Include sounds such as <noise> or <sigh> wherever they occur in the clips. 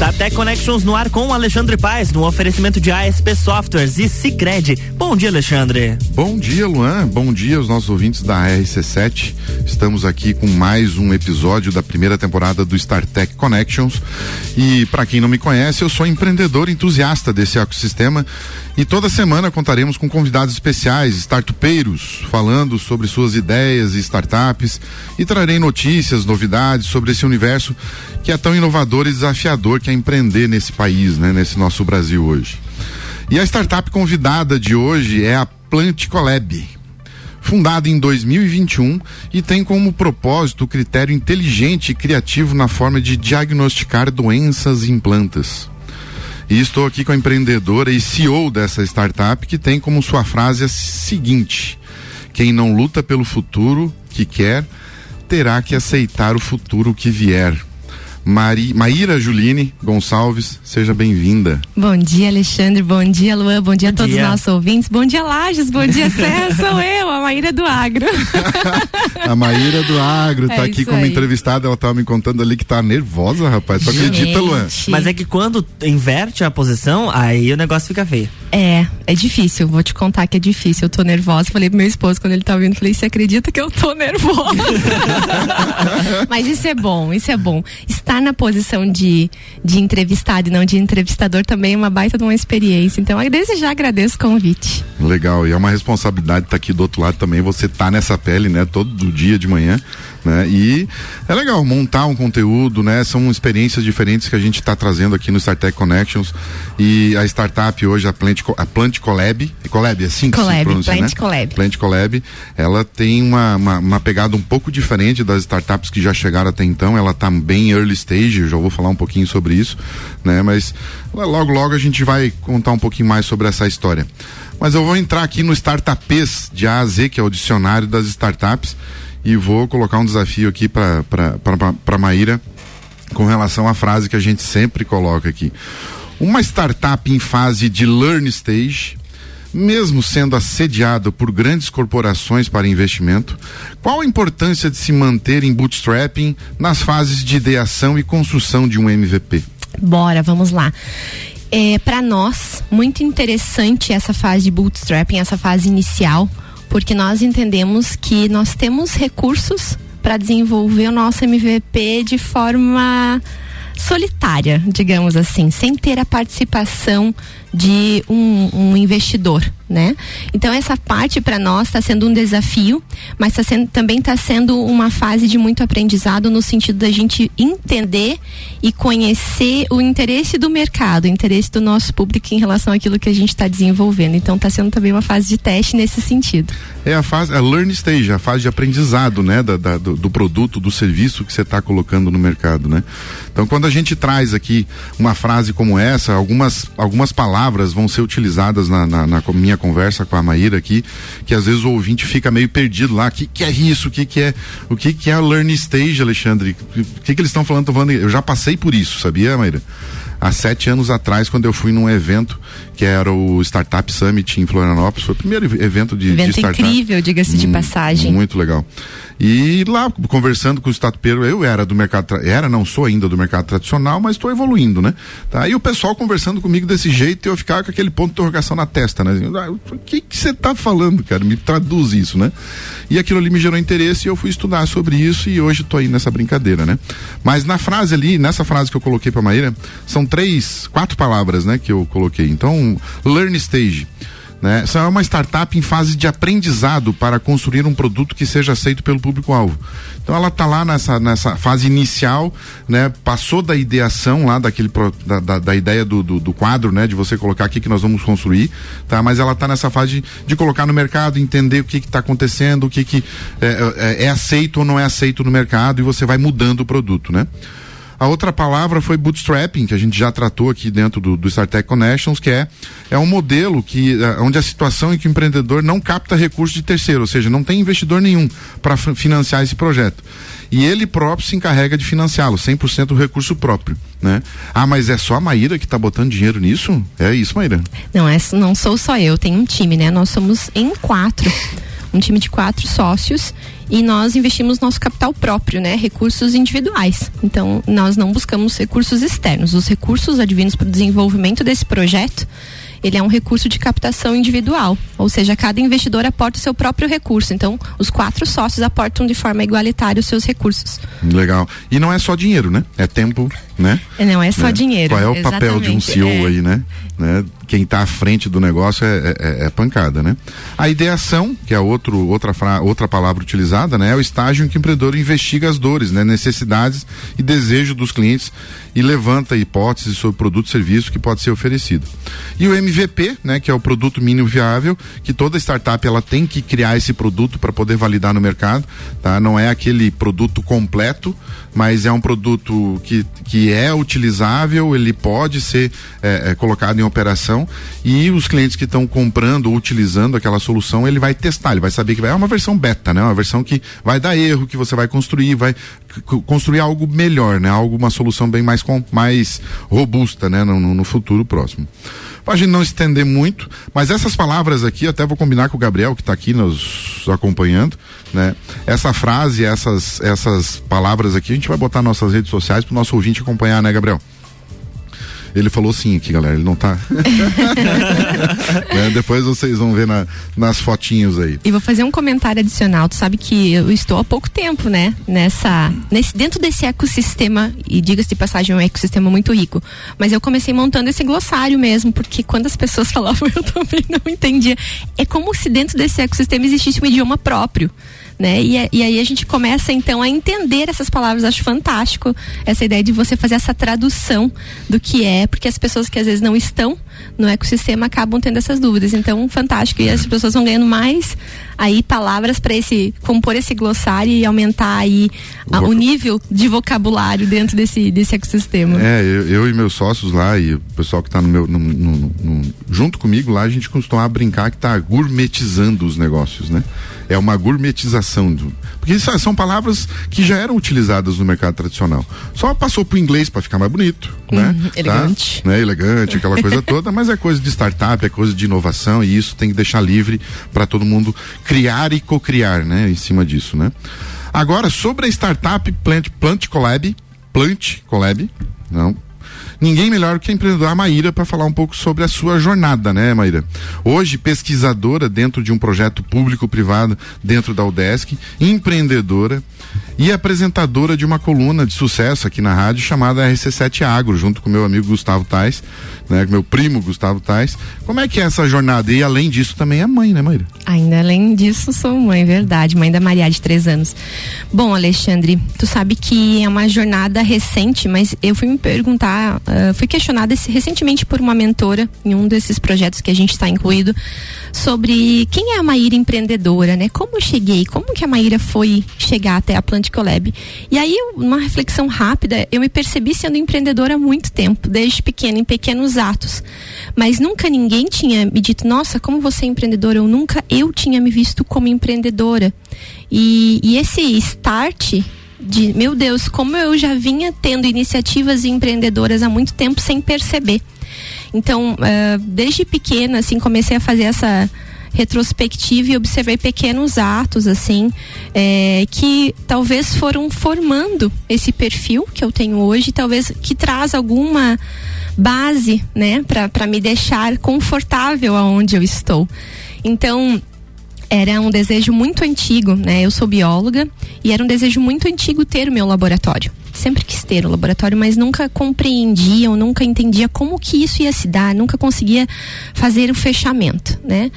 Tech Connections no ar com Alexandre Paes, no oferecimento de ASP Softwares e Cicred. Bom dia, Alexandre. Bom dia, Luan. Bom dia aos nossos ouvintes da RC7. Estamos aqui com mais um episódio da primeira temporada do StarTech Connections. E para quem não me conhece, eu sou empreendedor entusiasta desse ecossistema e toda semana contaremos com convidados especiais, startupeiros, falando sobre suas ideias e startups e trarei notícias, novidades sobre esse universo que é tão inovador e desafiador que empreender nesse país, né, nesse nosso Brasil hoje. E a startup convidada de hoje é a Plant Collab, fundada em 2021 e tem como propósito o critério inteligente e criativo na forma de diagnosticar doenças em plantas. E estou aqui com a empreendedora e CEO dessa startup que tem como sua frase a seguinte: quem não luta pelo futuro que quer, terá que aceitar o futuro que vier. Mari, Maíra Juline Gonçalves, seja bem-vinda. Bom dia, Alexandre. Bom dia, Luan. Bom dia a todos os nossos ouvintes. Bom dia, Lages. Bom dia, <laughs> Cé. Sou eu, a Maíra do Agro. <laughs> a Maíra do Agro tá é aqui como aí. entrevistada. Ela tava me contando ali que tá nervosa, rapaz. Tu acredita, Luan? Mas é que quando inverte a posição, aí o negócio fica feio. É, é difícil. Vou te contar que é difícil. Eu tô nervosa. Falei pro meu esposo quando ele tá ouvindo, falei, você acredita que eu tô nervosa? <laughs> Mas isso é bom, isso é bom. Estar na posição de, de entrevistado e não de entrevistador também é uma baita de uma experiência. Então, desde já agradeço o convite. Legal. E é uma responsabilidade estar tá aqui do outro lado também. Você tá nessa pele, né? Todo dia de manhã né? E é legal montar um conteúdo, né? São experiências diferentes que a gente está trazendo aqui no StarTech Connections e a startup hoje, a Plant, a Plant Collab, Collab, é assim que Collab, se pronuncia, Plant né? Collab. Plant Collab, ela tem uma, uma, uma, pegada um pouco diferente das startups que já chegaram até então, ela está bem early stage, já vou falar um pouquinho sobre isso, né? Mas logo, logo a gente vai contar um pouquinho mais sobre essa história. Mas eu vou entrar aqui no Startupês de A a Z, que é o dicionário das startups, e vou colocar um desafio aqui para Maíra com relação à frase que a gente sempre coloca aqui. Uma startup em fase de learn stage, mesmo sendo assediada por grandes corporações para investimento, qual a importância de se manter em bootstrapping nas fases de ideação e construção de um MVP? Bora, vamos lá. É, para nós, muito interessante essa fase de bootstrapping, essa fase inicial, porque nós entendemos que nós temos recursos para desenvolver o nosso MVP de forma solitária, digamos assim, sem ter a participação de um, um investidor, né? Então essa parte para nós está sendo um desafio, mas tá sendo, também está sendo uma fase de muito aprendizado no sentido da gente entender e conhecer o interesse do mercado, o interesse do nosso público em relação àquilo que a gente está desenvolvendo. Então está sendo também uma fase de teste nesse sentido. É a fase, a learn stage, a fase de aprendizado, né, da, da do, do, produto, do serviço que você está colocando no mercado, né? Então quando a gente traz aqui uma frase como essa, algumas algumas palavras palavras vão ser utilizadas na, na, na, minha conversa com a Maíra aqui, que às vezes o ouvinte fica meio perdido lá. O que, que é isso? O que, que é o que, que é a learning stage, Alexandre? O que, que eles estão falando? falando? Eu já passei por isso, sabia, Maíra? Há sete anos atrás, quando eu fui num evento que era o Startup Summit em Florianópolis, foi o primeiro evento de, evento de startup. incrível, diga-se de hum, passagem. Muito legal. E lá, conversando com o startupeiro, eu era do mercado, era, não sou ainda do mercado tradicional, mas estou evoluindo, né? Tá? E o pessoal conversando comigo desse jeito, eu ficava com aquele ponto de interrogação na testa, né? Ah, o que que você está falando, cara? Me traduz isso, né? E aquilo ali me gerou interesse e eu fui estudar sobre isso e hoje estou aí nessa brincadeira, né? Mas na frase ali, nessa frase que eu coloquei para Maíra, são três, quatro palavras, né, que eu coloquei. Então, learn stage né? Essa é uma startup em fase de aprendizado para construir um produto que seja aceito pelo público-alvo. Então ela está lá nessa, nessa fase inicial, né? Passou da ideação lá daquele da, da, da ideia do, do, do, quadro, né? De você colocar aqui que nós vamos construir, tá? Mas ela está nessa fase de, de, colocar no mercado, entender o que está acontecendo, o que, que é, é, é aceito ou não é aceito no mercado e você vai mudando o produto, né? A outra palavra foi bootstrapping, que a gente já tratou aqui dentro do, do StarTech Connections, que é, é um modelo que, é, onde a situação em que o empreendedor não capta recursos de terceiro, ou seja, não tem investidor nenhum para financiar esse projeto. E ele próprio se encarrega de financiá-lo, 100% do recurso próprio, né? Ah, mas é só a Maíra que está botando dinheiro nisso? É isso, Maíra? Não, é, não sou só eu, tem um time, né? Nós somos em quatro, um time de quatro sócios e nós investimos nosso capital próprio, né? Recursos individuais. Então, nós não buscamos recursos externos. Os recursos advindos para o desenvolvimento desse projeto ele é um recurso de captação individual, ou seja, cada investidor aporta o seu próprio recurso. Então, os quatro sócios aportam de forma igualitária os seus recursos. Legal. E não é só dinheiro, né? É tempo, né? Não é só né? dinheiro. Qual é o Exatamente. papel de um CEO é. aí, né? né? Quem está à frente do negócio é, é, é, pancada, né? A ideação, que é outro, outra, fra, outra palavra utilizada, né? É o estágio em que o empreendedor investiga as dores, né? Necessidades e desejo dos clientes e levanta hipóteses sobre produto e serviço que pode ser oferecido. E o MVP, né, que é o produto mínimo viável, que toda startup ela tem que criar esse produto para poder validar no mercado, tá? Não é aquele produto completo, mas é um produto que, que é utilizável, ele pode ser é, é, colocado em operação e os clientes que estão comprando ou utilizando aquela solução, ele vai testar, ele vai saber que vai é uma versão beta, né? Uma versão que vai dar erro, que você vai construir, vai construir algo melhor, né? Algo, uma solução bem mais, com, mais robusta, né? No, no futuro próximo. Para a gente não estender muito, mas essas palavras aqui, até vou combinar com o Gabriel, que está aqui nos acompanhando, né? Essa frase, essas, essas palavras aqui, a gente vai botar nas nossas redes sociais para o nosso ouvinte acompanhar, né, Gabriel? Ele falou sim aqui, galera. Ele não tá. <laughs> né? Depois vocês vão ver na, nas fotinhos aí. E vou fazer um comentário adicional. Tu sabe que eu estou há pouco tempo, né? Nessa. Nesse, dentro desse ecossistema, e diga-se de passagem, é um ecossistema muito rico. Mas eu comecei montando esse glossário mesmo, porque quando as pessoas falavam, <laughs> eu também não entendia. É como se dentro desse ecossistema existisse um idioma próprio né? E, e aí a gente começa então a entender essas palavras. Acho fantástico essa ideia de você fazer essa tradução do que é, porque as pessoas que às vezes não estão no ecossistema acabam tendo essas dúvidas. Então, fantástico. E as pessoas vão ganhando mais aí palavras para esse compor esse glossário e aumentar aí a, o nível de vocabulário dentro desse, desse ecossistema. É, eu, eu e meus sócios lá e o pessoal que está no meu no, no, no, junto comigo lá, a gente costuma brincar que está gourmetizando os negócios, né? É uma gourmetização. Do, porque são palavras que já eram utilizadas no mercado tradicional. Só passou para o inglês para ficar mais bonito, né? Uhum, elegante. Tá? Né? Elegante, aquela coisa toda, mas é coisa de startup, é coisa de inovação e isso tem que deixar livre para todo mundo criar e cocriar, né? Em cima disso, né? Agora, sobre a startup Plant, Plant Collab, Plant Collab, não, ninguém melhor que a empreendedora Maíra para falar um pouco sobre a sua jornada, né, Maíra? Hoje, pesquisadora dentro de um projeto público-privado dentro da UDESC, empreendedora e apresentadora de uma coluna de sucesso aqui na rádio chamada RC7 Agro, junto com meu amigo Gustavo Tais, né, meu primo Gustavo Tais. Como é que é essa jornada? E além disso, também é mãe, né, Maíra? Ainda além disso, sou mãe, verdade, mãe da Maria de três anos. Bom, Alexandre, tu sabe que é uma jornada recente, mas eu fui me perguntar Uh, fui questionada recentemente por uma mentora em um desses projetos que a gente está incluído sobre quem é a Maíra empreendedora, né? Como eu cheguei, como que a Maíra foi chegar até a Plant Collab. E aí, uma reflexão rápida, eu me percebi sendo empreendedora há muito tempo, desde pequena, em pequenos atos. Mas nunca ninguém tinha me dito, nossa, como você é empreendedora? Eu nunca eu tinha me visto como empreendedora. E, e esse start de meu Deus, como eu já vinha tendo iniciativas empreendedoras há muito tempo sem perceber. Então, uh, desde pequena, assim, comecei a fazer essa retrospectiva e observei pequenos atos assim é, que talvez foram formando esse perfil que eu tenho hoje talvez que traz alguma base né para me deixar confortável aonde eu estou então era um desejo muito antigo, né? Eu sou bióloga e era um desejo muito antigo ter o meu laboratório. Sempre quis ter o laboratório, mas nunca compreendia ou nunca entendia como que isso ia se dar, nunca conseguia fazer o fechamento, né?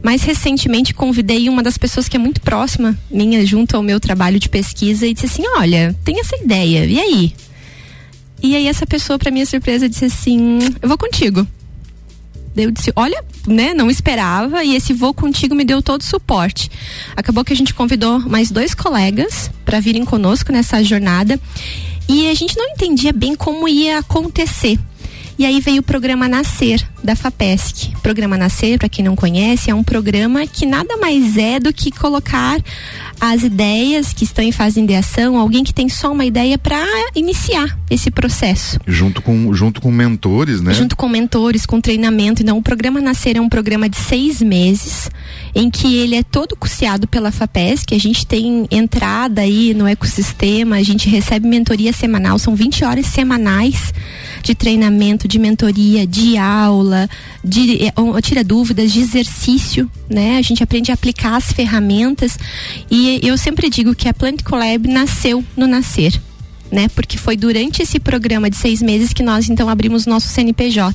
Mas recentemente convidei uma das pessoas que é muito próxima minha junto ao meu trabalho de pesquisa e disse assim: "Olha, tem essa ideia. E aí?" E aí essa pessoa, para minha surpresa, disse assim: "Eu vou contigo." Eu disse, olha, né, não esperava e esse voo contigo me deu todo o suporte. Acabou que a gente convidou mais dois colegas para virem conosco nessa jornada e a gente não entendia bem como ia acontecer. E aí veio o programa Nascer, da FAPESC. Programa Nascer, para quem não conhece, é um programa que nada mais é do que colocar as ideias que estão em fase de ideação, alguém que tem só uma ideia para iniciar esse processo. Junto com, junto com mentores, né? Junto com mentores, com treinamento. Então, o programa Nascer é um programa de seis meses, em que ele é todo custeado pela FAPESC, a gente tem entrada aí no ecossistema, a gente recebe mentoria semanal, são 20 horas semanais de treinamento, de mentoria, de aula, de é, tira dúvidas, de exercício, né? A gente aprende a aplicar as ferramentas e eu sempre digo que a Plant Collab nasceu no nascer. Né? Porque foi durante esse programa de seis meses que nós então abrimos nosso CNPJ.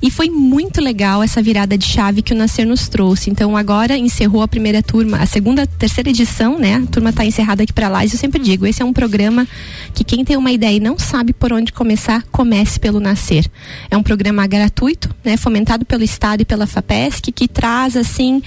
E foi muito legal essa virada de chave que o Nascer nos trouxe. Então agora encerrou a primeira turma, a segunda, terceira edição, né? A turma está encerrada aqui para lá. E eu sempre digo, esse é um programa que quem tem uma ideia e não sabe por onde começar, comece pelo Nascer. É um programa gratuito, né? Fomentado pelo Estado e pela FAPESC, que traz assim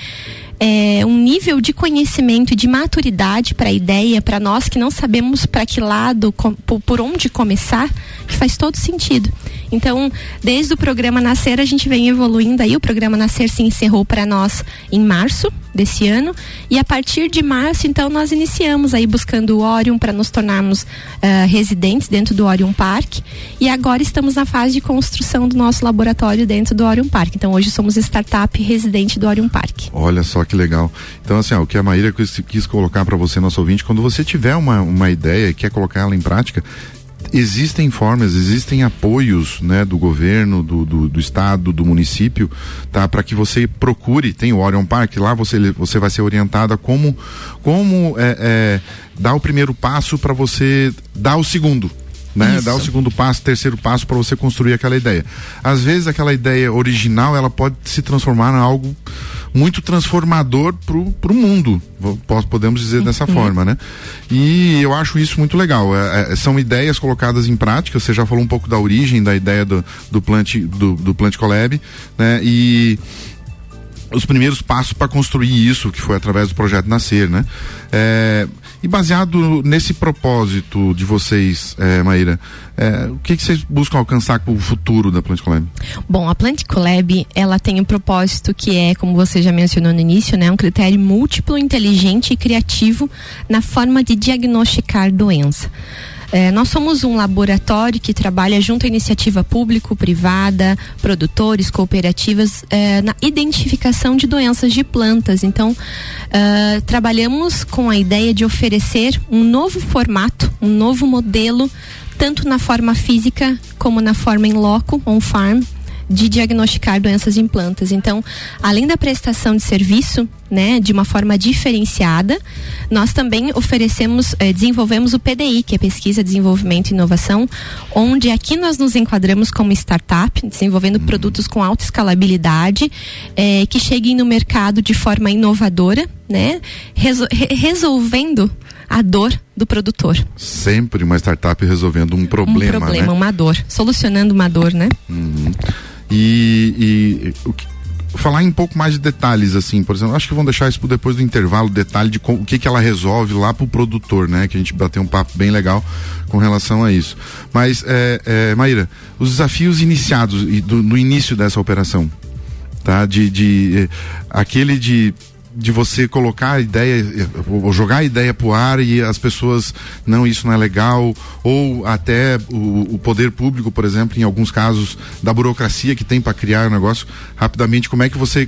é, um nível de conhecimento de maturidade para a ideia, para nós que não sabemos para que lado, com, por onde começar, que faz todo sentido. Então, desde o programa Nascer, a gente vem evoluindo aí. O programa Nascer se encerrou para nós em março desse ano. E a partir de março, então, nós iniciamos aí buscando o Orion para nos tornarmos uh, residentes dentro do Orion Park. E agora estamos na fase de construção do nosso laboratório dentro do Orion Park. Então, hoje somos startup residente do Orion Park. Olha só que legal. Então, assim, ó, o que a Maíra quis, quis colocar para você, nosso ouvinte, quando você tiver uma, uma ideia e quer colocar ela em prática, existem formas, existem apoios né, do governo, do, do, do estado, do município, tá? Para que você procure, tem o Orion Park, lá você, você vai ser orientada como, como é, é, dar o primeiro passo para você dar o segundo né? Isso. Dar o segundo passo, terceiro passo para você construir aquela ideia. Às vezes aquela ideia original ela pode se transformar em algo muito transformador pro, pro mundo, podemos dizer uhum. dessa forma, né? E eu acho isso muito legal. É, é, são ideias colocadas em prática. Você já falou um pouco da origem da ideia do, do Plant do, do Plant Collab, né? E os primeiros passos para construir isso, que foi através do projeto Nascer, né? É, e baseado nesse propósito de vocês, é, Maíra, é, o que, que, vocês buscam alcançar com o futuro da Plant Collab? Bom, a Plant Collab, ela tem um propósito que é, como você já mencionou no início, né, um critério múltiplo, inteligente e criativo na forma de diagnosticar doença. É, nós somos um laboratório que trabalha junto à iniciativa público-privada, produtores, cooperativas, é, na identificação de doenças de plantas. Então, é, trabalhamos com a ideia de oferecer um novo formato, um novo modelo, tanto na forma física como na forma em loco, on-farm, de diagnosticar doenças em plantas. Então, além da prestação de serviço, né, de uma forma diferenciada, nós também oferecemos, eh, desenvolvemos o PDI, que é Pesquisa, Desenvolvimento e Inovação, onde aqui nós nos enquadramos como startup, desenvolvendo uhum. produtos com alta escalabilidade, eh, que cheguem no mercado de forma inovadora, né, resol resolvendo a dor do produtor. Sempre uma startup resolvendo um problema, Um problema, né? uma dor, solucionando uma dor, né? Uhum. E, e o que, falar em um pouco mais de detalhes, assim, por exemplo, acho que vão deixar isso depois do intervalo, detalhe de com, o que que ela resolve lá pro produtor, né? Que a gente bateu um papo bem legal com relação a isso. Mas, é, é, Maíra, os desafios iniciados do, no início dessa operação, tá? De, de eh, aquele de de você colocar a ideia, ou jogar a ideia pro ar e as pessoas, não, isso não é legal, ou até o, o poder público, por exemplo, em alguns casos, da burocracia que tem para criar o um negócio, rapidamente, como é que você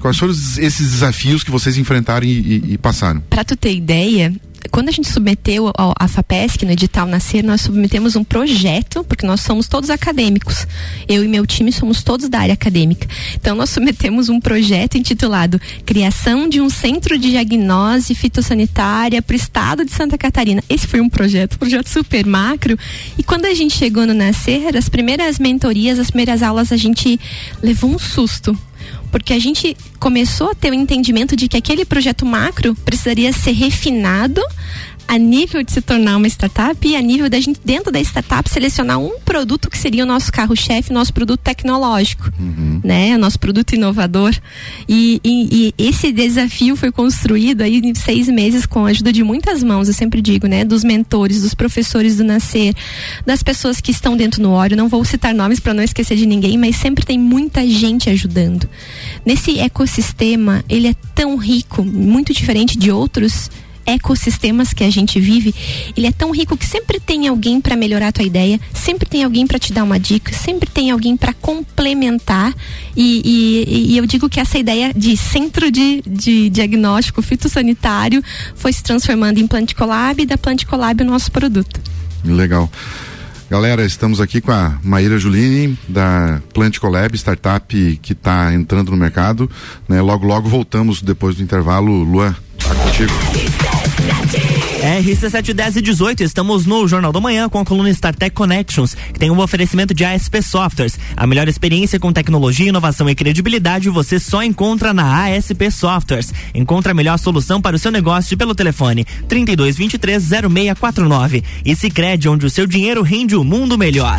Quais foram esses desafios que vocês enfrentaram e, e, e passaram? Para tu ter ideia, quando a gente submeteu a FAPESC no edital Nascer, nós submetemos um projeto, porque nós somos todos acadêmicos. Eu e meu time somos todos da área acadêmica. Então nós submetemos um projeto intitulado Criação de um Centro de Diagnose Fitossanitária para o Estado de Santa Catarina. Esse foi um projeto, um projeto super macro. E quando a gente chegou no Nascer, as primeiras mentorias, as primeiras aulas, a gente levou um susto porque a gente começou a ter o entendimento de que aquele projeto macro precisaria ser refinado a nível de se tornar uma startup e a nível da gente, dentro da startup, selecionar um produto que seria o nosso carro-chefe, nosso produto tecnológico, uhum. né? O nosso produto inovador. E, e, e, esse desafio foi construído aí em seis meses com a ajuda de muitas mãos, eu sempre digo, né? Dos mentores, dos professores do Nascer, das pessoas que estão dentro no Óleo. Não vou citar nomes para não esquecer de ninguém, mas sempre tem muita gente ajudando. Nesse ecossistema, ele é tão rico, muito diferente de outros ecossistemas que a gente vive, ele é tão rico que sempre tem alguém para melhorar a tua ideia, sempre tem alguém para te dar uma dica, sempre tem alguém para complementar. E, e, e, eu digo que essa ideia de centro de, de diagnóstico fitossanitário foi se transformando em Planticolab e da Planticolab o nosso produto. Legal. Galera, estamos aqui com a Maíra Julini, da Plant Collab, startup que está entrando no mercado. Né? Logo, logo voltamos depois do intervalo. Luan, tá contigo. RC710 e 18, estamos no Jornal da Manhã com a coluna StarTech Connections, que tem um oferecimento de ASP Softwares. A melhor experiência com tecnologia, inovação e credibilidade você só encontra na ASP Softwares. Encontre a melhor solução para o seu negócio pelo telefone 3223 0649. E se crede onde o seu dinheiro rende o mundo melhor.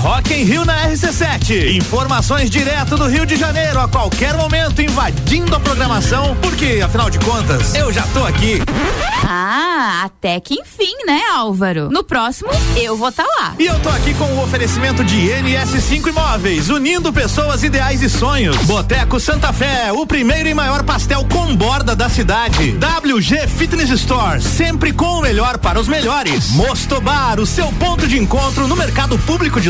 Rock em Rio na RC7. Informações direto do Rio de Janeiro a qualquer momento, invadindo a programação, porque afinal de contas, eu já tô aqui. Ah, até que enfim, né, Álvaro? No próximo, eu vou estar tá lá. E eu tô aqui com o oferecimento de NS5 Imóveis, unindo pessoas ideais e sonhos. Boteco Santa Fé, o primeiro e maior pastel com borda da cidade. WG Fitness Store, sempre com o melhor para os melhores. Mostobar, o seu ponto de encontro no mercado público de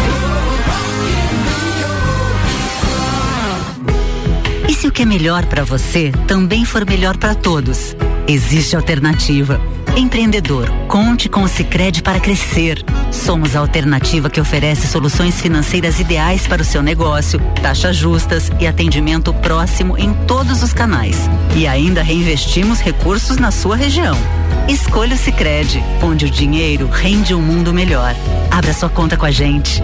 E se o que é melhor para você também for melhor para todos? Existe alternativa. Empreendedor, conte com o Sicredi para crescer. Somos a alternativa que oferece soluções financeiras ideais para o seu negócio, taxas justas e atendimento próximo em todos os canais. E ainda reinvestimos recursos na sua região. Escolha o Sicredi, onde o dinheiro rende um mundo melhor. Abra sua conta com a gente.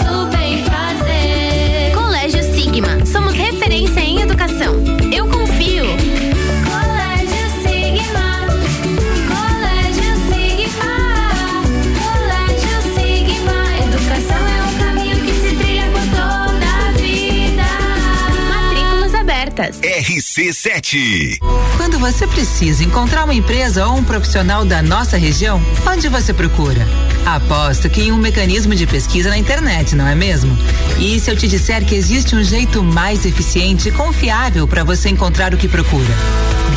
RC7. Quando você precisa encontrar uma empresa ou um profissional da nossa região, onde você procura? Aposto que em um mecanismo de pesquisa na internet, não é mesmo? E se eu te disser que existe um jeito mais eficiente e confiável para você encontrar o que procura?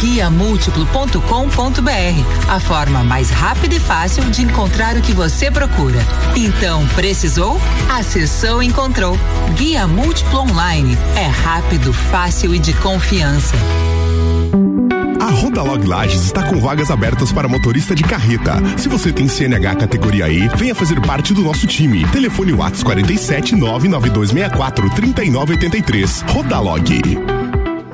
guiamúltiplo.com.br, a forma mais rápida e fácil de encontrar o que você procura. Então, precisou? Acessou encontrou. Guia Múltiplo Online. É rápido, fácil e de confiança. A Rodalog Lages está com vagas abertas para motorista de carreta. Se você tem CNH categoria E, venha fazer parte do nosso time. Telefone Whats 47 99264 3983. Rodalog.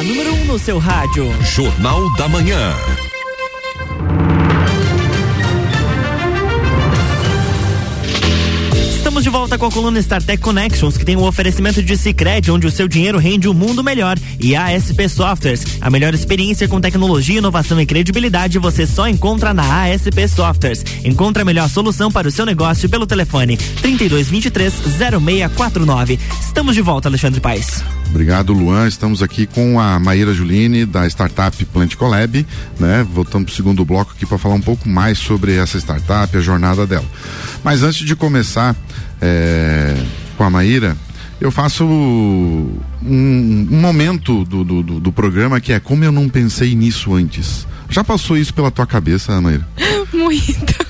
A número 1 um no seu rádio. Jornal da Manhã. Estamos de volta com a coluna StarTech Connections, que tem um oferecimento de Cicred, onde o seu dinheiro rende um mundo melhor. E a ASP Softwares, a melhor experiência com tecnologia, inovação e credibilidade você só encontra na ASP Softwares. Encontre a melhor solução para o seu negócio pelo telefone 3223 0649. Estamos de volta, Alexandre Paes. Obrigado, Luan. Estamos aqui com a Maíra Juline, da startup Plant Collab, né? Voltamos para o segundo bloco aqui para falar um pouco mais sobre essa startup, a jornada dela. Mas antes de começar é, com a Maíra, eu faço um, um momento do, do, do, do programa que é como eu não pensei nisso antes. Já passou isso pela tua cabeça, Maíra? <laughs> Muito.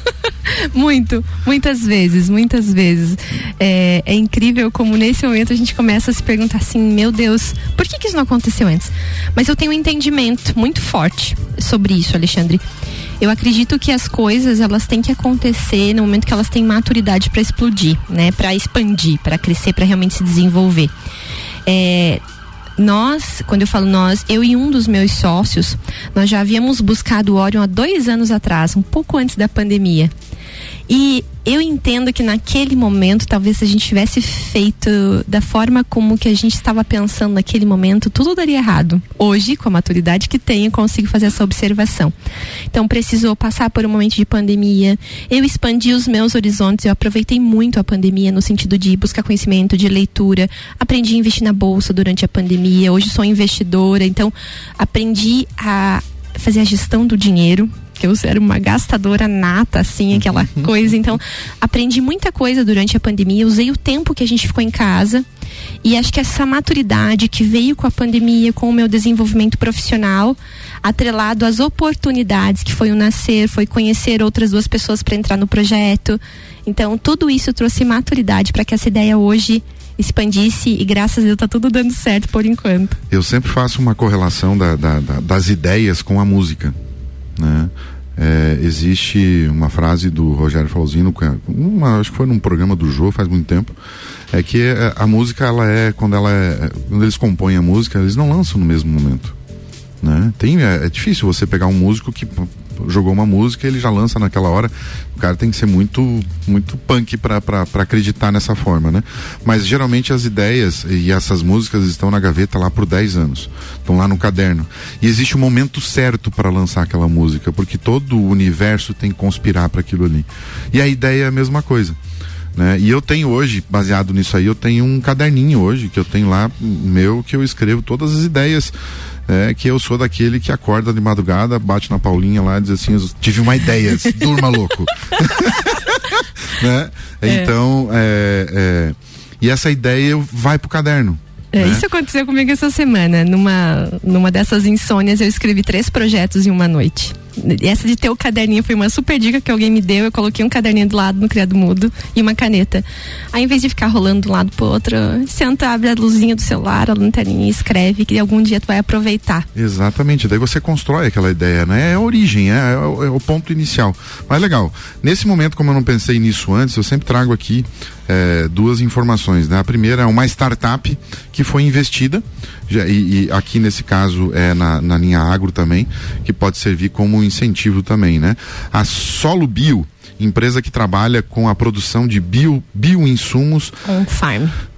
Muito, muitas vezes, muitas vezes. É, é, incrível como nesse momento a gente começa a se perguntar assim: meu Deus, por que, que isso não aconteceu antes? Mas eu tenho um entendimento muito forte sobre isso, Alexandre. Eu acredito que as coisas elas têm que acontecer no momento que elas têm maturidade para explodir, né? Para expandir, para crescer, para realmente se desenvolver. É, nós, quando eu falo nós, eu e um dos meus sócios, nós já havíamos buscado o Orion há dois anos atrás, um pouco antes da pandemia. E eu entendo que naquele momento, talvez se a gente tivesse feito da forma como que a gente estava pensando naquele momento, tudo daria errado. Hoje, com a maturidade que tenho, consigo fazer essa observação. Então, precisou passar por um momento de pandemia. Eu expandi os meus horizontes, eu aproveitei muito a pandemia no sentido de buscar conhecimento, de leitura. Aprendi a investir na bolsa durante a pandemia. Hoje sou investidora, então aprendi a fazer a gestão do dinheiro que eu era uma gastadora nata, assim, aquela coisa. Então, aprendi muita coisa durante a pandemia, usei o tempo que a gente ficou em casa. E acho que essa maturidade que veio com a pandemia, com o meu desenvolvimento profissional, atrelado às oportunidades que foi o nascer, foi conhecer outras duas pessoas para entrar no projeto. Então, tudo isso trouxe maturidade para que essa ideia hoje expandisse e graças a Deus tá tudo dando certo por enquanto. Eu sempre faço uma correlação da, da, da, das ideias com a música. Né? É, existe uma frase do Rogério Falzino, uma, acho que foi num programa do Jô faz muito tempo, é que a, a música ela é quando ela é, quando eles compõem a música eles não lançam no mesmo momento, né? Tem é, é difícil você pegar um músico que jogou uma música ele já lança naquela hora. O cara tem que ser muito muito punk para acreditar nessa forma, né? Mas geralmente as ideias e essas músicas estão na gaveta lá por 10 anos. Estão lá no caderno. E existe um momento certo para lançar aquela música, porque todo o universo tem que conspirar para aquilo ali. E a ideia é a mesma coisa. Né? E eu tenho hoje, baseado nisso aí, eu tenho um caderninho hoje que eu tenho lá meu que eu escrevo todas as ideias é, que eu sou daquele que acorda de madrugada, bate na Paulinha lá e diz assim, tive uma ideia, <laughs> durma louco. <laughs> né? É. Então, é, é, e essa ideia vai pro caderno. É, né? Isso aconteceu comigo essa semana. Numa, numa dessas insônias, eu escrevi três projetos em uma noite. Essa de ter o caderninho foi uma super dica que alguém me deu. Eu coloquei um caderninho do lado no criado mudo e uma caneta. Aí, em vez de ficar rolando de um lado pro outro, senta, abre a luzinha do celular, a lanterninha e escreve, que algum dia tu vai aproveitar. Exatamente, daí você constrói aquela ideia, né? É a origem, é, é o- é o ponto inicial. Mas legal, nesse momento, como eu não pensei nisso antes, eu sempre trago aqui é, duas informações, né? A primeira é uma startup que foi investida, já- e, e aqui nesse caso é na, na linha agro também, que pode servir como incentivo também, né? A Solo Bio, empresa que trabalha com a produção de bio, bioinsumos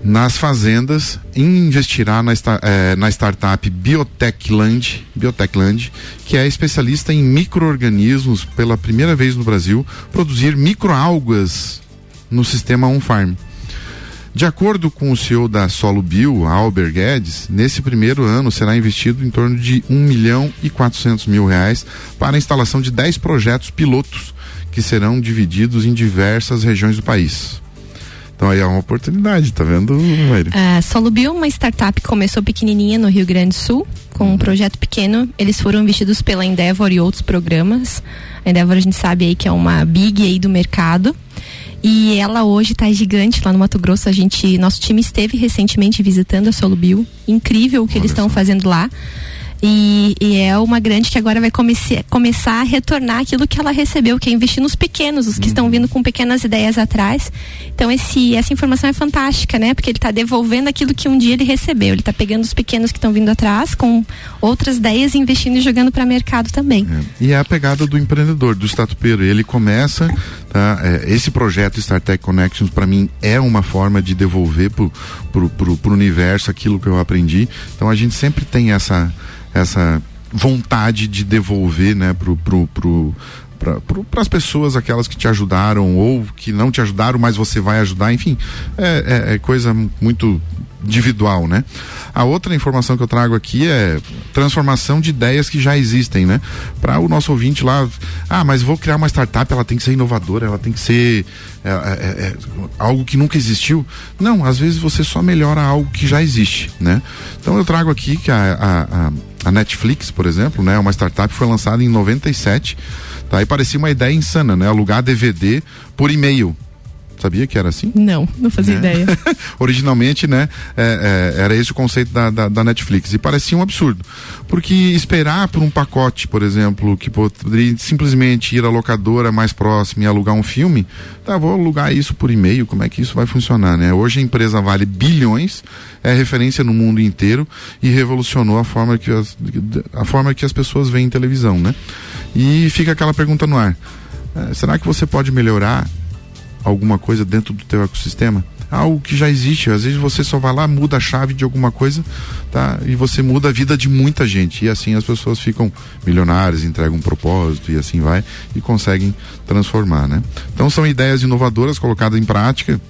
nas fazendas investirá na, eh, na startup Biotechland, Biotechland, que é especialista em micro-organismos pela primeira vez no Brasil, produzir microalgas no sistema on-farm. De acordo com o CEO da Solo Bio, Albert Guedes, nesse primeiro ano será investido em torno de 1 milhão e 400 mil reais para a instalação de 10 projetos pilotos que serão divididos em diversas regiões do país. Então aí é uma oportunidade, tá vendo, Maíra? A Solubio é uma startup que começou pequenininha no Rio Grande do Sul, com um projeto pequeno. Eles foram investidos pela Endeavor e outros programas. A Endeavor a gente sabe aí que é uma big aí do mercado. E ela hoje está gigante lá no Mato Grosso. A gente, nosso time esteve recentemente visitando a Solubio. Incrível o que eles estão fazendo lá. E, e é uma grande que agora vai comece, começar a retornar aquilo que ela recebeu, que é investir nos pequenos, os que estão vindo com pequenas ideias atrás. Então esse, essa informação é fantástica, né? Porque ele está devolvendo aquilo que um dia ele recebeu. Ele está pegando os pequenos que estão vindo atrás com outras ideias, investindo e jogando para mercado também. E é a pegada do empreendedor, do startupeiro. Ele começa, tá? É, esse projeto StarTech Connections para mim é uma forma de devolver pro, pro universo aquilo que eu aprendi. Então a gente sempre tem essa essa vontade de devolver, né, pro, pro, pro para as pessoas, aquelas que te ajudaram ou que não te ajudaram, mas você vai ajudar, enfim, é, é- é coisa muito individual, né? A outra informação que eu trago aqui é transformação de ideias que já existem, né? Para o nosso ouvinte lá, ah, mas vou criar uma startup, ela tem que ser inovadora, ela tem que ser é, é, é, algo que nunca existiu. Não, às vezes você só melhora algo que já existe, né? Então eu trago aqui que a, a, a- a Netflix, por exemplo, né? Uma startup foi lançada em 97, tá? E parecia uma ideia insana, né? Alugar DVD por e-mail. Sabia que era assim? Não, não fazia Né? ideia. <laughs> Originalmente, né, é, é, era esse o conceito da, da, da Netflix. E parecia um absurdo. Porque esperar por um pacote, por exemplo, que poderia simplesmente ir à locadora mais próxima e alugar um filme, tá, vou alugar isso por e-mail, como é que isso vai funcionar, né? Hoje a empresa vale bilhões, é referência no mundo inteiro e revolucionou a forma que as, a forma que as pessoas veem televisão, né? E fica aquela pergunta no ar. eh, será que você pode melhorar alguma coisa dentro do teu ecossistema? Algo que já existe. Às vezes você só vai lá, muda a chave de alguma coisa, tá? E você muda a vida de muita gente. E assim as pessoas ficam milionárias, entregam um propósito e assim vai e conseguem transformar, né? Então são ideias inovadoras colocadas em prática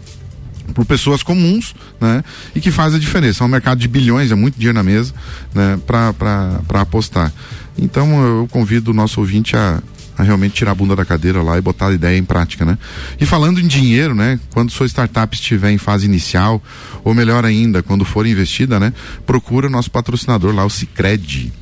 por pessoas comuns, né? E que faz a diferença. É um mercado de bilhões, é muito dinheiro na mesa, né? Para apostar. Então eu convido o nosso ouvinte a, a realmente tirar a bunda da cadeira lá e botar a ideia em prática, né? E falando em dinheiro, né? Quando sua startup estiver em fase inicial, ou melhor ainda, quando for investida, né? Procura nosso patrocinador lá, o Cicred.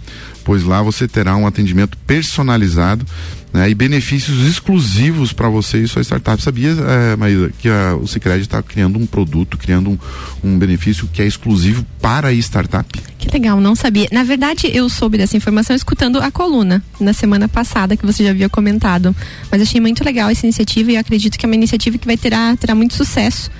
Pois lá você terá um atendimento personalizado né, e benefícios exclusivos para você e sua startup. Sabia, eh, Maíra, que a- o Cicred está criando um produto, criando um, um benefício que é exclusivo para a startup? Que legal, não sabia. Na verdade, eu soube dessa informação escutando a coluna na semana passada, que você já havia comentado. Mas achei muito legal essa iniciativa e acredito que é uma iniciativa que vai terá, terá muito sucesso.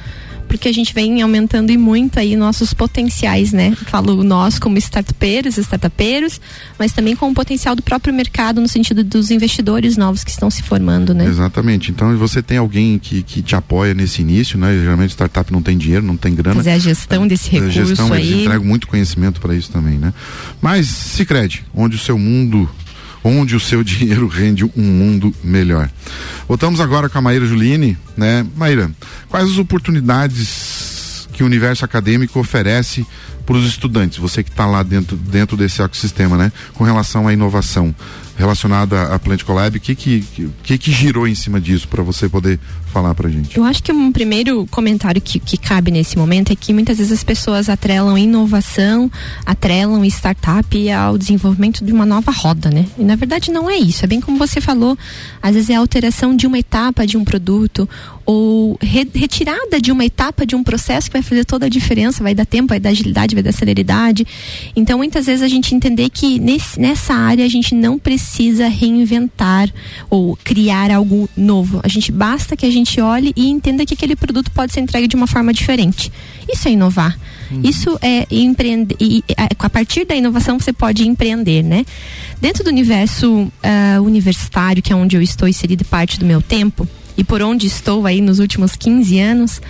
Porque a gente vem aumentando e muito aí nossos potenciais, né? Falo nós como startupeiros, startupeiros, mas também com o potencial do próprio mercado no sentido dos investidores novos que estão se formando, né? Exatamente. Então você tem alguém que, que te apoia nesse início, né? Geralmente startup não tem dinheiro, não tem grana. Fazer a gestão desse A recurso gestão, eles aí. entregam muito conhecimento para isso também, né? Mas Sicredi, onde o seu mundo, onde o seu <laughs> dinheiro rende um mundo melhor. Voltamos agora com a Maíra Juline, né? Maíra, quais as oportunidades que o universo acadêmico oferece para os estudantes, você que está lá dentro, dentro desse ecossistema, né? Com relação à inovação relacionada à Plant Collab, o que que, que que girou em cima disso para você poder falar pra gente? Eu acho que um primeiro comentário que, que cabe nesse momento é que muitas vezes as pessoas atrelam inovação, atrelam startup ao desenvolvimento de uma nova roda, né? E na verdade não é isso, é bem como você falou, às vezes é a alteração de uma etapa de um produto ou re, retirada de uma etapa de um processo que vai fazer toda a diferença, vai dar tempo, vai dar agilidade, vai dar celeridade. Então, muitas vezes a gente entender que nesse, nessa área a gente não precisa reinventar ou criar algo novo. A gente basta que a gente olhe e entenda que aquele produto pode ser entregue de uma forma diferente. Isso é inovar. Uhum. Isso é empreender. E, a partir da inovação você pode empreender, né? Dentro do universo uh, universitário, que é onde eu estou inserido parte do meu tempo, e por onde estou aí nos últimos 15 anos,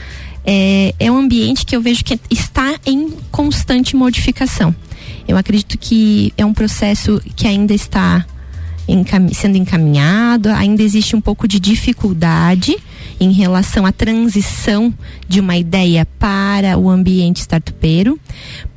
é, é um ambiente que eu vejo que está em constante modificação. Eu acredito que é um processo que ainda está sendo encaminhado, ainda existe um pouco de dificuldade em relação à transição de uma ideia para o ambiente startupeiro.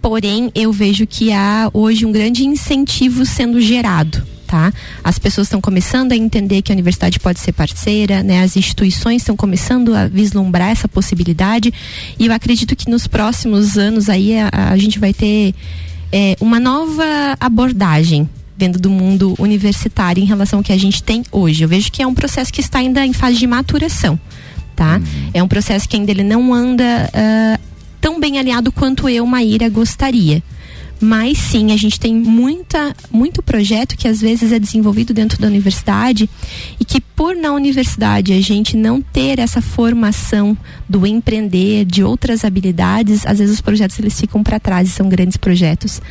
Porém, eu vejo que há hoje um grande incentivo sendo gerado tá? As pessoas estão começando a entender que a universidade pode ser parceira, né? As instituições estão começando a vislumbrar essa possibilidade e eu acredito que nos próximos anos aí a, a gente vai ter é, uma nova abordagem dentro do mundo universitário em relação ao que a gente tem hoje. Eu vejo que é um processo que está ainda em fase de maturação, tá? Uhum. É um processo que ainda ele não anda uh, tão bem alinhado quanto eu, Maíra, gostaria. Mas sim, a gente tem muita, muito projeto que às vezes é desenvolvido dentro da universidade e que por na universidade a gente não ter essa formação do empreender, de outras habilidades, às vezes os projetos eles ficam para trás e são grandes projetos.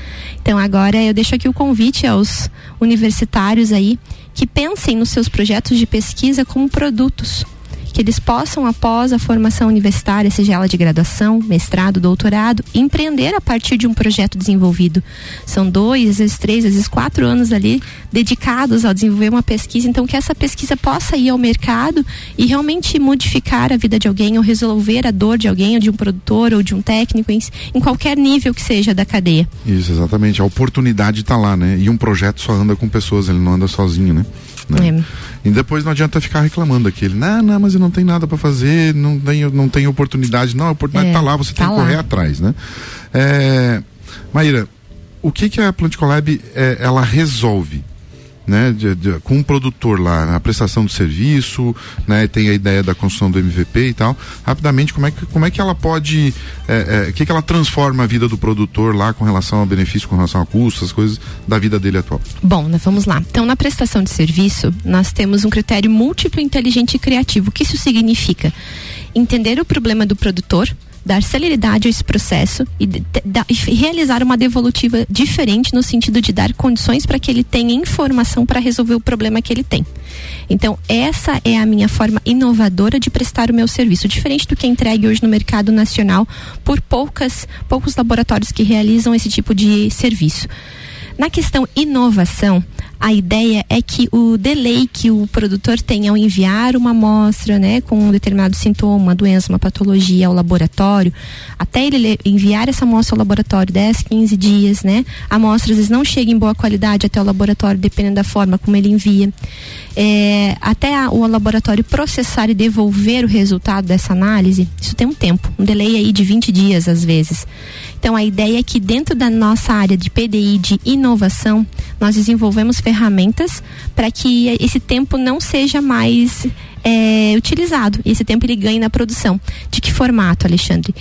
Então agora eu deixo aqui o convite aos universitários aí que pensem nos seus projetos de pesquisa como produtos que eles possam, após a formação universitária, seja ela de graduação, mestrado, doutorado, empreender a partir de um projeto desenvolvido. São dois, às vezes três, às vezes quatro anos ali dedicados ao desenvolver uma pesquisa, então que essa pesquisa possa ir ao mercado e realmente modificar a vida de alguém ou resolver a dor de alguém, ou de um produtor ou de um técnico, em, em qualquer nível que seja da cadeia. Isso, exatamente. A oportunidade está lá, né? E um projeto só anda com pessoas, ele não anda sozinho, né? Né? É. E depois não adianta ficar reclamando daquele, não, não, mas eu não tenho nada para fazer, não tenho, não tenho oportunidade. Não, a oportunidade está é, lá, você tá tem que correr atrás, né? É, Maíra, o que que a Plant Collab é, ela resolve? Né, de, de, com um produtor lá na prestação do serviço, né, tem a ideia da construção do MVP e tal. Rapidamente, como é que, como é que ela pode, é, é, que, que ela transforma a vida do produtor lá com relação ao benefício, com relação a custos, as coisas da vida dele atual? Bom, né, vamos lá. Então, na prestação de serviço, nós temos um critério múltiplo, inteligente e criativo. O que isso significa? Entender o problema do produtor dar celeridade a esse processo e, e realizar uma devolutiva diferente no sentido de dar condições para que ele tenha informação para resolver o problema que ele tem. Então, essa é a minha forma inovadora de prestar o meu serviço, diferente do que é entregue hoje no mercado nacional por poucas, poucos laboratórios que realizam esse tipo de serviço. Na questão inovação, a ideia é que o delay que o produtor tem ao enviar uma amostra, né, com um determinado sintoma, uma doença, uma patologia ao laboratório, até ele enviar essa amostra ao laboratório 10, 15 dias, né? A amostra às vezes não chega em boa qualidade até o laboratório, dependendo da forma como ele envia. É, até a, o laboratório processar e devolver o resultado dessa análise, isso tem um tempo, um delay aí de 20 dias às vezes. Então a ideia é que dentro da nossa área de PDI de inovação, nós desenvolvemos ferramentas para que esse tempo não seja mais é, utilizado. E esse tempo ele ganha na produção. De que formato, Alexandre?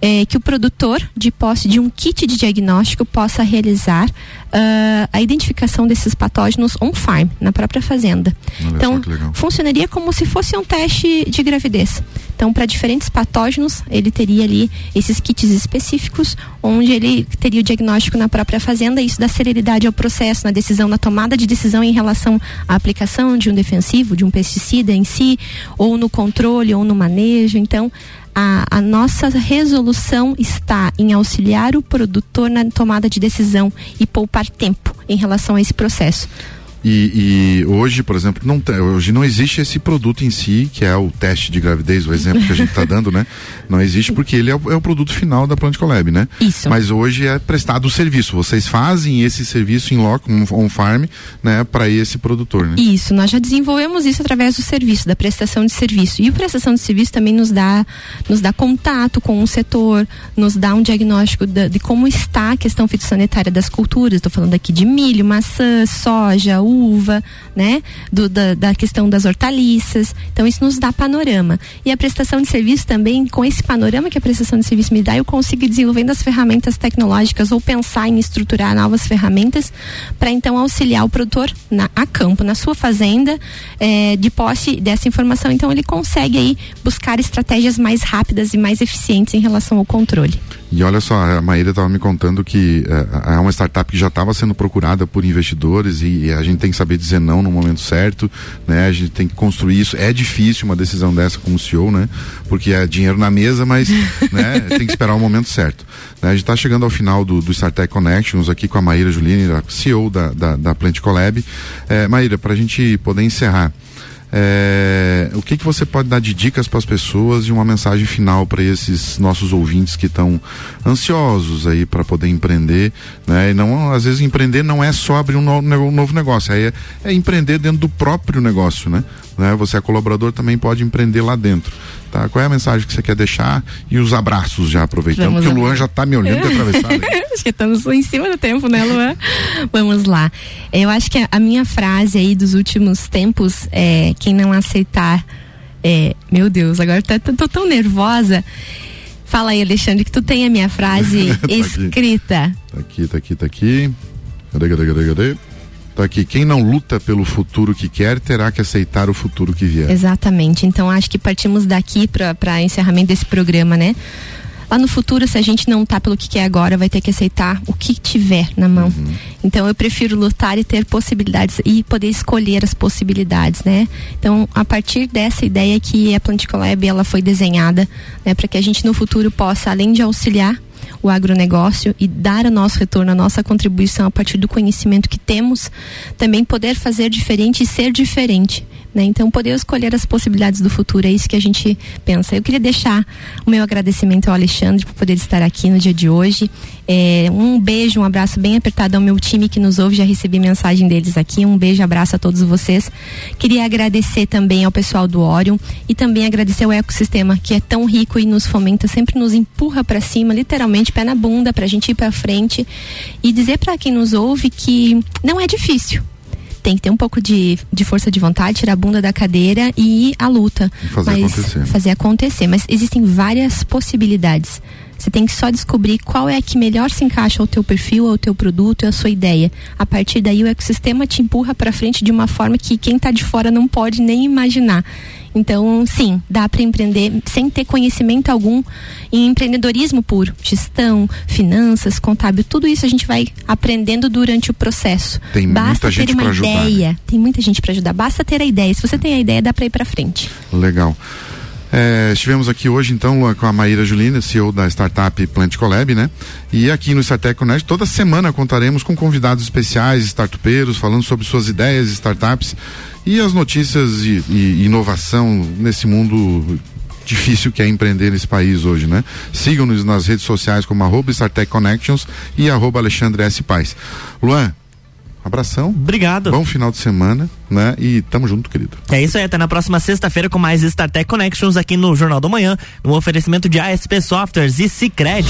É, que o produtor, de posse de um kit de diagnóstico, possa realizar uh, a identificação desses patógenos on-farm, na própria fazenda. Olha então, funcionaria como se fosse um teste de gravidez. Então, para diferentes patógenos, ele teria ali esses kits específicos, onde ele teria o diagnóstico na própria fazenda. Isso dá celeridade ao processo, na decisão, na tomada de decisão em relação à aplicação de um defensivo, de um pesticida em si, ou no controle, ou no manejo. Então, a, a, nossa resolução está em auxiliar o produtor na tomada de decisão e poupar tempo em relação a esse processo. E, e hoje, por exemplo, não tem- hoje não existe esse produto em si, que é o teste de gravidez, o exemplo que a gente está <laughs> dando, né? Não existe porque ele é o, é o produto final da Plant Collab, né? Isso. Mas hoje é prestado o serviço. Vocês fazem esse serviço em loco, um on farm, né, para esse produtor, né? Isso, nós já desenvolvemos isso através do serviço, da prestação de serviço. E o prestação de serviço também nos dá, nos dá contato com o setor, nos dá um diagnóstico da- de como está a questão fitossanitária das culturas. Estou falando aqui de milho, maçã, soja, uva, né? Do- da, da questão das hortaliças. Então isso nos dá panorama. E a prestação de serviço também, com esse panorama que a prestação de serviço me dá, eu consigo ir desenvolvendo as ferramentas tecnológicas ou pensar em estruturar novas ferramentas para então auxiliar o produtor na, a campo, na sua fazenda, eh, de posse dessa informação. Então ele consegue aí buscar estratégias mais rápidas e mais eficientes em relação ao controle. E olha só, a Maíra estava me contando que é, é uma startup que já estava sendo procurada por investidores e, e a gente tem que saber dizer não no momento certo, né? A gente tem que construir isso. É difícil uma decisão dessa como CEO, né? Porque é dinheiro na mesa, mas <laughs> né, tem que esperar o momento certo. Né? A gente está chegando ao final do, do StarTech Connections aqui com a Maíra Julini, a CEO da, da, da Plant Collab. É, Maíra, para a gente poder encerrar, é, o que, que você pode dar de dicas para as pessoas e uma mensagem final para esses nossos ouvintes que estão ansiosos aí para poder empreender, né? E não, às vezes empreender não é só abrir um, no- um novo negócio, é, é empreender dentro do próprio negócio, né? né? Você é colaborador também pode empreender lá dentro, tá? Qual é a mensagem que você quer deixar e os abraços já aproveitando Vamos que o lá. Luan já está me olhando de atravessado. acho que <laughs> estamos em cima do tempo, né, Luan? Vamos lá. Eu acho que a, a minha frase aí dos últimos tempos é quem não aceitar é, meu Deus, agora tá, tô, tô tão nervosa. Fala aí, Alexandre, que tu tem a minha frase <laughs> Tá aqui. escrita. Tá aqui, tá aqui, tá aqui. Cadê, cadê, cadê, cadê? Tá aqui. Quem não luta pelo futuro que quer, terá que aceitar o futuro que vier. Exatamente. Então acho que partimos daqui para encerramento desse programa, né? Lá no futuro, se a gente não tá pelo que quer agora, vai ter que aceitar o que tiver na mão. Então eu prefiro lutar e ter possibilidades e poder escolher as possibilidades, né? Então, a partir dessa ideia que a Planticolab ela foi desenhada, né, para que a gente no futuro possa além de auxiliar o agronegócio e dar o nosso retorno, a nossa contribuição a partir do conhecimento que temos, também poder fazer diferente e ser diferente. Né? Então, poder escolher as possibilidades do futuro, é isso que a gente pensa. Eu queria deixar o meu agradecimento ao Alexandre por poder estar aqui no dia de hoje. É, um beijo, um abraço bem apertado ao meu time que nos ouve, já recebi mensagem deles aqui. Um beijo, abraço a todos vocês. Queria agradecer também ao pessoal do Orion e também agradecer ao ecossistema que é tão rico e nos fomenta, sempre nos empurra para cima, literalmente pé na bunda pra gente ir para frente e dizer para quem nos ouve que não é difícil. Tem que ter um pouco de, de força de vontade, tirar a bunda da cadeira e ir à luta. Fazer Mas- acontecer. Fazer acontecer. Mas existem várias possibilidades. Você tem que só descobrir qual é a que melhor se encaixa ao teu perfil, ao teu produto, à sua ideia. A partir daí o ecossistema te empurra para frente de uma forma que quem está de fora não pode nem imaginar. Então, sim, dá para empreender sem ter conhecimento algum em empreendedorismo puro, gestão, finanças, contábil, tudo isso a gente vai aprendendo durante o processo. Tem muita Basta gente ter uma ajudar, né? ideia. Tem muita gente para ajudar. Basta ter a ideia. Se você tem a ideia, dá para ir para frente. Legal. É, estivemos aqui hoje, então, com a Maíra Julina, CEO da startup Plant Collab, né? E aqui no Startec Connect, toda semana contaremos com convidados especiais, startupeiros, falando sobre suas ideias, startups e as notícias e, e inovação nesse mundo difícil que é empreender nesse país hoje, né? Sigam-nos nas redes sociais como arroba Startec Connections e arroba Alexandre S. Paz. Luan, abração. Obrigado. Bom final de semana, né? E tamo junto, querido. É isso aí, até na próxima sexta-feira com mais StarTech Connections aqui no Jornal do Manhã, no oferecimento de ASP Softwares e Cicred.